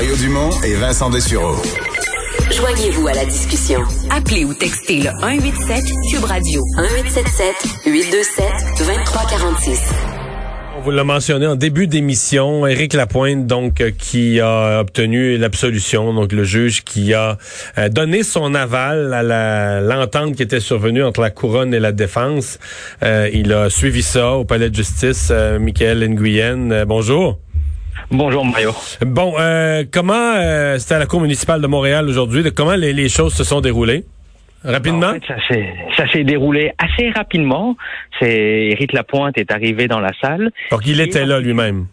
Mario Dumont et Vincent Dessureau. Joignez-vous à la discussion. Appelez ou textez le 187 Cube Radio 1877 827 2346. On vous l'a mentionné en début d'émission, Éric Lapointe, donc, euh, qui a obtenu l'absolution, donc le juge qui a euh, donné son aval à l'entente qui était survenue entre la couronne et la défense. Euh, il a suivi ça au palais de justice. Michael Nguyen, bonjour. Bonjour Mario. Bon, comment c'était à la Cour municipale de Montréal aujourd'hui, comment les, choses se sont déroulées? Rapidement? ça s'est déroulé assez rapidement. C'est Éric Lapointe est arrivé dans la salle. Donc il était là lui-même.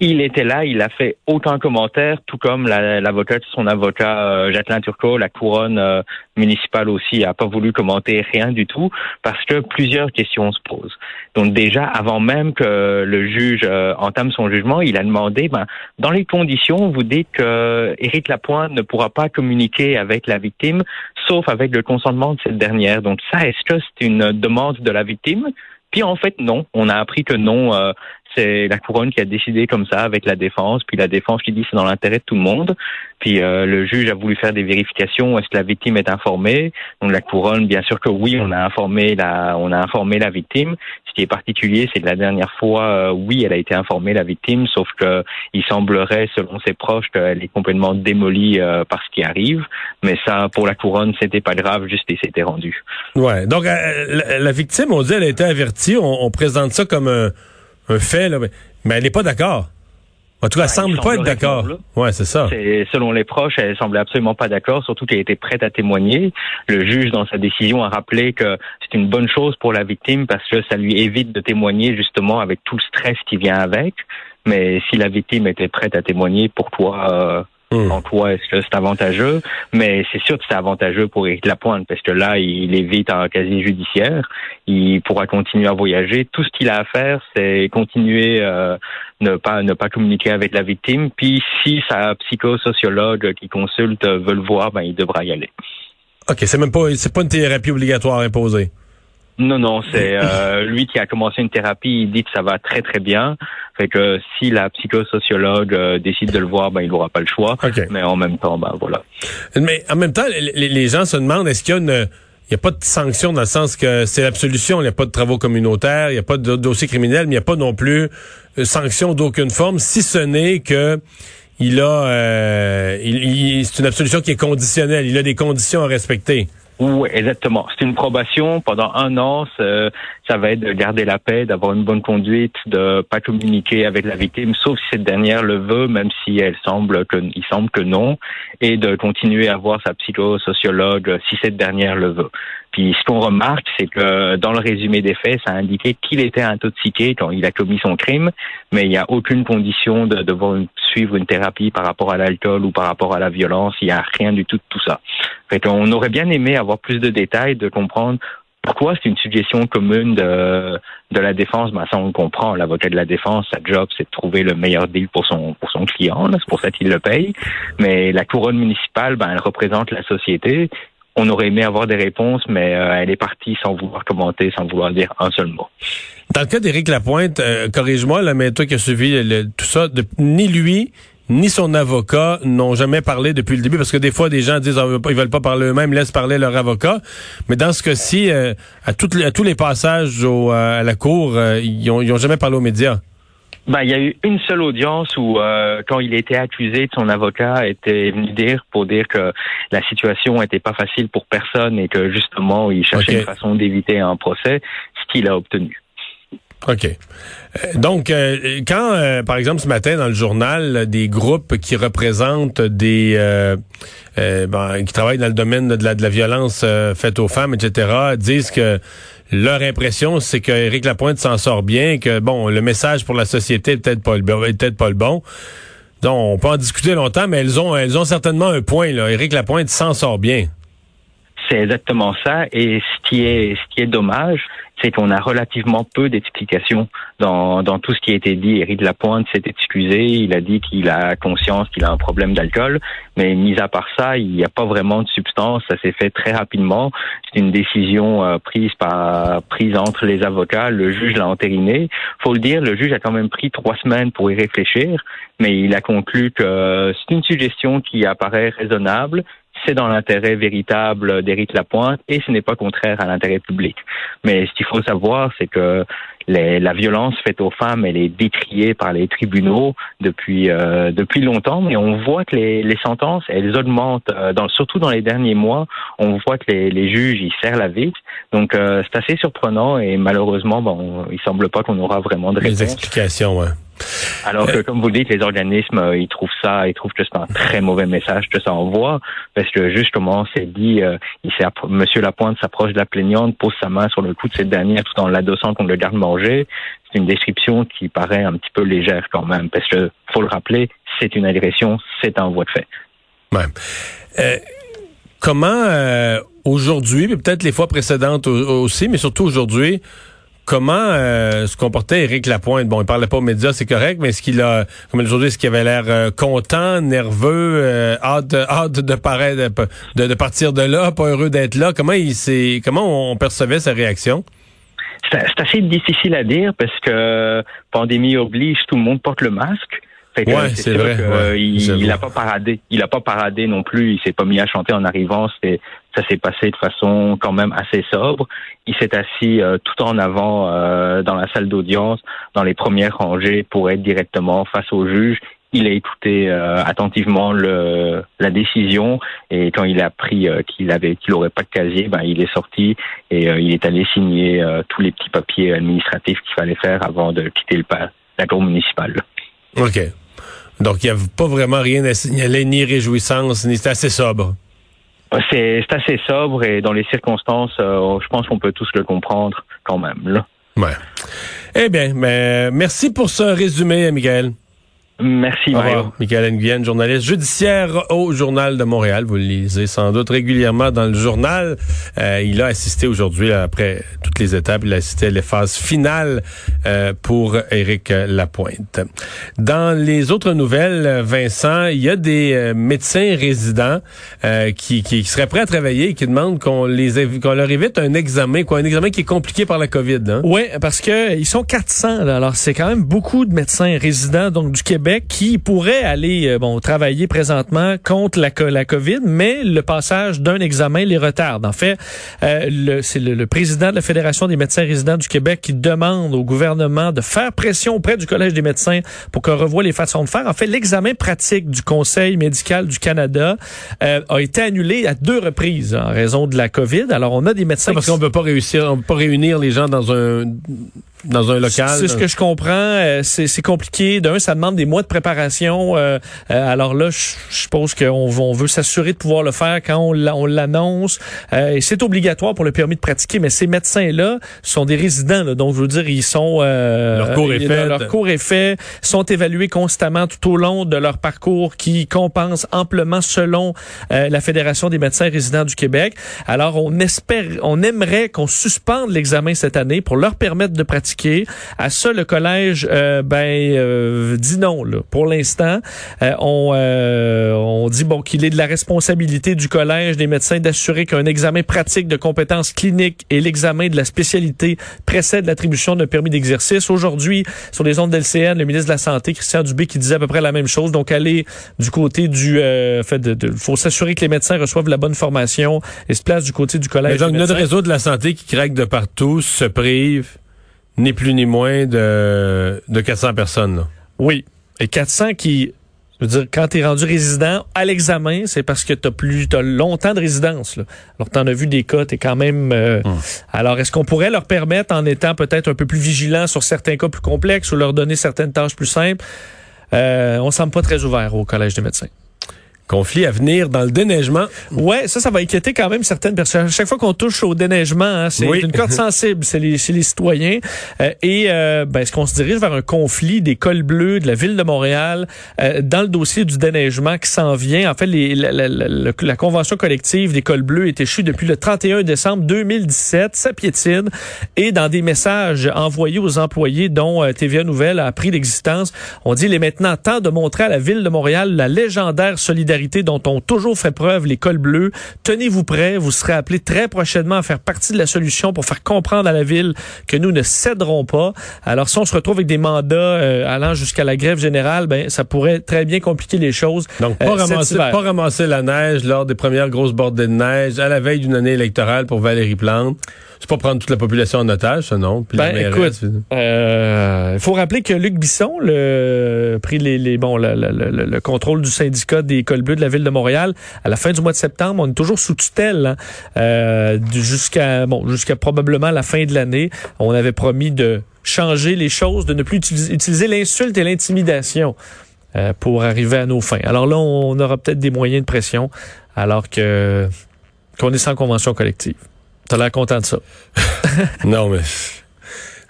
Il était là, il a fait aucun commentaire, tout comme l'avocat, son avocat euh, Jacqueline Turcot, la couronne euh, municipale aussi, a pas voulu commenter rien du tout parce que plusieurs questions se posent. Donc déjà, avant même que le juge euh, entame son jugement, il a demandé, ben, dans les conditions, vous dites que Éric Lapointe ne pourra pas communiquer avec la victime, sauf avec le consentement de cette dernière. Donc ça, est-ce que c'est une demande de la victime? Puis en fait, non. On a appris que non, euh, c'est la couronne qui a décidé comme ça avec la défense. Puis la défense qui dit c'est dans l'intérêt de tout le monde. Puis euh, le juge a voulu faire des vérifications. Est-ce que la victime est informée? Donc la couronne, bien sûr que oui, on a informé la, on a informé la victime. Ce qui est particulier, c'est que la dernière fois, euh, oui, elle a été informée la victime, sauf que il semblerait, selon ses proches, qu'elle est complètement démolie euh, par ce qui arrive. Mais ça, pour la couronne, c'était pas grave, juste et c'était rendu. Ouais. Donc la, victime, on dit, elle a été avertie. On, on présente ça comme un un fait, là, mais elle n'est pas d'accord. En tout cas, elle semble pas être d'accord. Ouais, c'est ça. Selon les proches, elle semblait absolument pas d'accord, surtout qu'elle était prête à témoigner. Le juge, dans sa décision, a rappelé que c'est une bonne chose pour la victime parce que ça lui évite de témoigner justement avec tout le stress qui vient avec. Mais si la victime était prête à témoigner, pour toi, euh, Hmm. En quoi est-ce que c'est avantageux? Mais c'est sûr que c'est avantageux pour Éric Lapointe parce que là, il évite un casier judiciaire. Il pourra continuer à voyager. Tout ce qu'il a à faire, c'est continuer euh, ne pas ne pas communiquer avec la victime. Puis si sa psychosociologue qui consulte veut le voir, ben il devra y aller. OK, c'est même pas c'est pas une thérapie obligatoire imposée. Non, non, c'est euh, lui qui a commencé une thérapie. Il dit que ça va très très bien. Fait que si la psychosociologue euh, décide de le voir, ben il n'aura pas le choix. Mais en même temps, ben voilà. Mais en même temps, les, gens se demandent est-ce qu'il y a une il n'y a pas de sanction dans le sens que c'est l'absolution, il n'y a pas de travaux communautaires, il n'y a pas de dossier criminel, mais il n'y a pas non plus de sanction d'aucune forme, si ce n'est que il a, euh, il, c'est une absolution qui est conditionnelle, il a des conditions à respecter. Oui, exactement? C'est une probation pendant un an. Ça va être de garder la paix, d'avoir une bonne conduite, de pas communiquer avec la victime, sauf si cette dernière le veut, même si elle semble que, il semble que non, et de continuer à voir sa psychosociologue si cette dernière le veut. Puis ce qu'on remarque, c'est que dans le résumé des faits, ça a indiqué qu'il était intoxiqué quand il a commis son crime, mais il n'y a aucune condition de devoir suivre une thérapie par rapport à l'alcool ou par rapport à la violence. Il n'y a rien du tout de tout ça. Fait on aurait bien aimé avoir plus de détails, de comprendre pourquoi c'est une suggestion commune de, de la défense. Ben, ça, on comprend. L'avocat de la défense, sa job, c'est de trouver le meilleur deal pour son, pour son client. C'est pour ça qu'il le paye. Mais la couronne municipale, ben, elle représente la société. On aurait aimé avoir des réponses, mais euh, elle est partie sans vouloir commenter, sans vouloir dire un seul mot. Dans le cas d'Éric Lapointe, euh, corrige-moi, mais toi qui as suivi tout ça, ni lui, ni son avocat n'ont jamais parlé depuis le début, parce que des fois, des gens disent qu'ils veulent pas parler eux-mêmes, laissent parler leur avocat. Mais dans ce cas-ci, euh, à, à, tous les passages au, à la cour, ils, ont, ils ont jamais parlé aux médias. Ben, il y a eu une seule audience où, euh, quand il était accusé, son avocat était venu dire pour dire que la situation n'était pas facile pour personne et que justement, il cherchait une façon d'éviter un procès, ce qu'il a obtenu. OK. Euh, donc, euh, quand, par exemple, ce matin, dans le journal, des groupes qui représentent des... Ben, qui travaillent dans le domaine de la, de la violence faite aux femmes, etc., disent que leur impression, c'est que Éric Lapointe s'en sort bien, que bon, le message pour la société est peut-être pas pas le bon. Donc, on peut en discuter longtemps, mais elles ont elles ont certainement un point là. Éric Lapointe s'en sort bien. C'est exactement ça. Et ce qui est ce qui est dommage, c'est qu'on a relativement peu d'explications dans, dans tout ce qui a été dit. Éric Lapointe s'est excusé, il a dit qu'il a conscience qu'il a un problème d'alcool, mais mis à part ça, il n'y a pas vraiment de substance. Ça s'est fait très rapidement. C'est une décision euh, prise par prise entre les avocats. Le juge l'a entériné. Faut le dire, le juge a quand même pris trois semaines pour y réfléchir, mais il a conclu que c'est une suggestion qui apparaît raisonnable c'est dans l'intérêt véritable d'Éric Lapointe et ce n'est pas contraire à l'intérêt public. Mais ce qu'il faut savoir, c'est que la violence faite aux femmes, elle est décriée par les tribunaux depuis euh, depuis longtemps, mais on voit que les, les sentences, elles augmentent, euh, dans, surtout dans les derniers mois. On voit que les, les juges, ils serrent la vis. Donc euh, c'est assez surprenant et malheureusement, bon, il semble pas qu'on aura vraiment de réponse. Les explications, ouais. Alors que, comme vous dites, les organismes, euh, ils trouvent ça, ils trouvent que c'est un très mauvais message que ça envoie, parce que juste comme on s'est dit, euh, Monsieur Lapointe s'approche de la plaignante, pose sa main sur le cou de cette dernière tout en l'adossant qu'on le garde manger. C'est une description qui paraît un petit peu légère quand même, parce que faut le rappeler, c'est une agression, c'est un voie de fait. Ouais. Euh, comment aujourd'hui, peut-être les fois précédentes aussi, mais surtout aujourd'hui, comment euh, se comportait Éric Lapointe? Bon, il parlait pas aux médias, c'est correct, mais est-ce qu'il a, comme aujourd'hui, est-ce qu'il avait l'air euh, content, nerveux, euh, hâte, hâte de, paraître, de, de, partir de là, pas heureux d'être là? Comment il s'est, comment on percevait sa réaction? C'est assez difficile à dire parce que pandémie oblige, tout le monde porte le masque. Ouais, c'est vrai. il n'a pas paradé. Il a pas paradé non plus. Il s'est pas mis à chanter en arrivant. C'était ça s'est passé de façon quand même assez sobre. Il s'est assis euh, tout en avant euh, dans la salle d'audience, dans les premières rangées, pour être directement face au juge. Il a écouté euh, attentivement le, la décision et quand il a appris qu'il avait qu'il aurait pas de casier, ben il est sorti et il est allé signer tous les petits papiers administratifs qu'il fallait faire avant de quitter le la cour municipale. Ok. Donc il n'y a pas vraiment rien à signaler, ni réjouissance, ni c'est assez sobre. C'est assez sobre et dans les circonstances, euh, je pense qu'on peut tous le comprendre quand même. Là. Ouais. Eh bien, mais merci pour ce résumé, Michael. Merci, Mario. Michael Nguyen, journaliste judiciaire au Journal de Montréal. Vous le lisez sans doute régulièrement dans le journal. Euh, il a assisté aujourd'hui, après toutes les étapes, il a assisté à les phases finales euh, pour Éric Lapointe. Dans les autres nouvelles, Vincent, il y a des euh, médecins résidents qui, qui, seraient prêts à travailler et qui demandent qu'on les qu'on leur évite un examen, quoi, un examen qui est compliqué par la COVID. Hein? Oui, parce que ils sont 400. Là. Alors, c'est quand même beaucoup de médecins résidents donc du Québec qui pourrait aller euh, bon travailler présentement contre la, la COVID, mais le passage d'un examen les retarde. En fait, euh, c'est le, président de la Fédération des médecins résidents du Québec qui demande au gouvernement de faire pression auprès du Collège des médecins pour qu'on revoie les façons de faire. En fait, l'examen pratique du Conseil médical du Canada euh, a été annulé à deux reprises en raison de la COVID. Alors, on a des médecins... parce qu'on ne peut pas réussir, on peut pas réunir les gens dans un dans un local. C'est ce que je comprends. Euh, c'est compliqué. D'un, ça demande des mois de préparation. Euh, euh, alors là, je suppose qu'on on veut s'assurer de pouvoir le faire quand on l'annonce. et c'est obligatoire pour le permis de pratiquer. Mais ces médecins-là sont des résidents. donc, je veux dire, ils sont... leur cours est fait. Leur cours est fait. sont évalués constamment tout au long de leur parcours qui compense amplement selon la Fédération des médecins résidents du Québec. Alors, on espère, on aimerait qu'on suspende l'examen cette année pour leur permettre de pratiquer à ça, le collège euh, ben euh, dit non. Là. Pour l'instant, euh, on, on dit bon qu'il est de la responsabilité du collège des médecins d'assurer qu'un examen pratique de compétences cliniques et l'examen de la spécialité précède l'attribution d'un permis d'exercice. Aujourd'hui, sur les ondes d'LCN, le ministre de la Santé, Christian Dubé, qui disait à peu près la même chose. Donc, aller du côté du... fait, de, faut s'assurer que les médecins reçoivent la bonne formation et se place du côté du collège. Mais notre réseau de la santé qui craque de partout se prive ni plus ni moins de, de 400 personnes. Oui. Et 400 qui, je veux dire, quand tu es rendu résident à l'examen, c'est parce que tu as plus as longtemps de résidence. Là. Alors, tu en as vu des cas, tu es quand même... Euh, hum. Alors, est-ce qu'on pourrait leur permettre, en étant peut-être un peu plus vigilant sur certains cas plus complexes ou leur donner certaines tâches plus simples? Euh, on semble pas très ouvert au Collège des médecins. Conflit à venir dans le déneigement. Ouais, ça, ça va inquiéter quand même certaines personnes. Chaque fois qu'on touche au déneigement, hein, c'est Oui. une corde sensible c'est les, chez les citoyens. Euh, et euh, ben, est-ce qu'on se dirige vers un conflit des cols bleus de la ville de Montréal euh, dans le dossier du déneigement qui s'en vient? En fait, les, la, la- la- la- la convention collective des cols bleus est échue depuis le 31 décembre 2017. Ça piétine. Et dans des messages envoyés aux employés dont TVA Nouvelle a appris l'existence, on dit il est maintenant temps de montrer à la ville de Montréal la légendaire solidarité dont ont toujours fait preuve les cols bleus. Tenez-vous prêts, vous serez appelés très prochainement à faire partie de la solution pour faire comprendre à la ville que nous ne céderons pas. Alors si on se retrouve avec des mandats euh, allant jusqu'à la grève générale, ben ça pourrait très bien compliquer les choses. Donc, pas, euh, ramasser, pas ramasser la neige lors des premières grosses bordées de neige à la veille d'une année électorale pour Valérie Plante. C'est pas prendre toute la population en otage, ça, non? Puis Ben, écoute, euh, il faut rappeler que Luc Bisson le, pris les, les bon le, le- le- le contrôle du syndicat des cols de la ville de Montréal à la fin du mois de septembre. On est toujours sous tutelle hein, euh, jusqu'à bon jusqu'à probablement la fin de l'année. On avait promis de changer les choses, de ne plus utiliser, utiliser l'insulte et l'intimidation euh, pour arriver à nos fins. Alors là, on aura peut-être des moyens de pression alors que qu'on est sans convention collective. T'as l'air content de ça. Non, mais.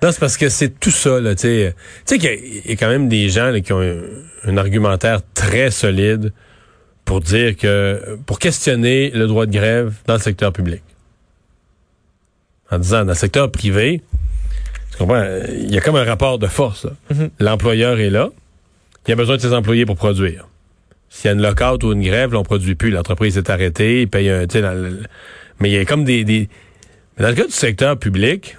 Non, c'est parce que c'est tout ça, là, tu sais. Tu sais qu'il y a- il y, a quand même des gens là, qui ont un, un argumentaire très solide pour dire que. pour questionner le droit de grève dans le secteur public. En disant, dans le secteur privé, tu comprends, il y a comme un rapport de force, là. Mhm. L'employeur est là, il a besoin de ses employés pour produire. S'il y a une lockout ou une grève, là, on produit plus. L'entreprise est arrêtée, il paye un, dans le- mais il y a comme des, des, dans le cas du secteur public,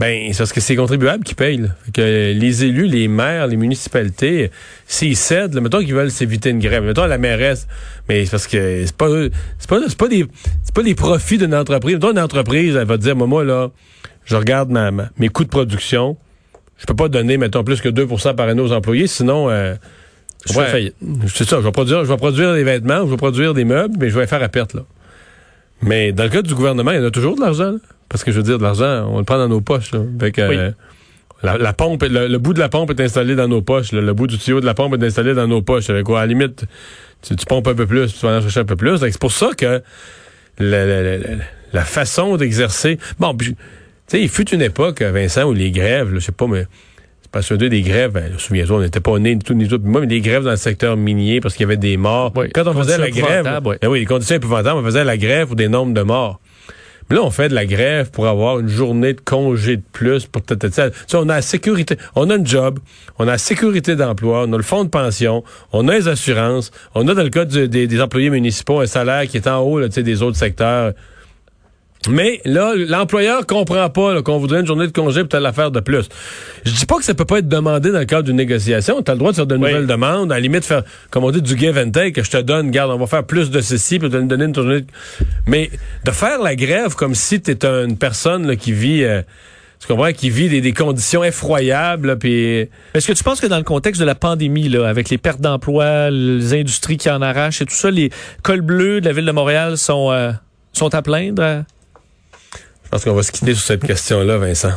ben, c'est parce que c'est les contribuables qui payent. là. Fait que les élus, les maires, les municipalités, s'ils cèdent, là, mettons qu'ils veulent s'éviter une grève, mettons la mairesse, mais c'est parce que c'est pas c'est pas c'est pas des c'est pas des profits d'une entreprise. Mettons une entreprise, elle va te dire moi, moi là, je regarde ma, ma- mes coûts de production, je peux pas donner mettons plus que 2% par année aux employés, sinon euh, Je fais faillite. C'est ça, je vais produire, je vais produire des vêtements, je vais produire des meubles, mais je vais les faire à perte là. Mais dans le cas du gouvernement, il y en a toujours de l'argent. là. Parce que je veux dire, de l'argent, on le prend dans nos poches. Là. Fait que, Oui. euh, la, la pompe, le, le bout de la pompe est installé dans nos poches. là. Le bout du tuyau de la pompe est installé dans nos poches. Avec quoi, à la limite, tu, tu pompes un peu plus, tu vas en chercher un peu plus. C'est pour ça que la, la- la- façon d'exercer. Bon, puis, tu sais, il fut une époque, Vincent, où les grèves, je sais pas, mais c'est pas sûr des grèves. Ben, souviens-toi, on n'était pas nés ni tout ni tout. Moi, mais des grèves dans le secteur minier parce qu'il y avait des morts. Oui, Quand on faisait la grève, oui. ben oui, les conditions épouvantables, on faisait la grève pour des nombres de morts. Là, on fait de la grève pour avoir une journée de congé de plus pour tata, tata. Tu sais, on a la sécurité, on a un job, on a la sécurité d'emploi, on a le fonds de pension, on a les assurances, on a dans le cas des, des employés municipaux un salaire qui est en haut là, tu sais, des autres secteurs. Mais là, l'employeur comprend pas qu'on voudrait une journée de congé pour telle affaire de plus. Je dis pas que ça peut pas être demandé dans le cadre d'une négociation. Tu as le droit de faire de Oui. nouvelles demandes, à la limite faire, comme on dit, du give and take, que je te donne, garde, on va faire plus de ceci, puis te donner une journée. de- Mais de faire la grève comme si tu une personne là, qui vit, euh, tu comprends, qui vit des, des conditions effroyables, puis Est-ce que tu penses que dans le contexte de la pandémie, là, avec les pertes d'emplois, les industries qui en arrachent et tout ça, les cols bleus de la ville de Montréal sont, euh, sont à plaindre? Je pense qu'on va se quitter sur cette question-là, Vincent.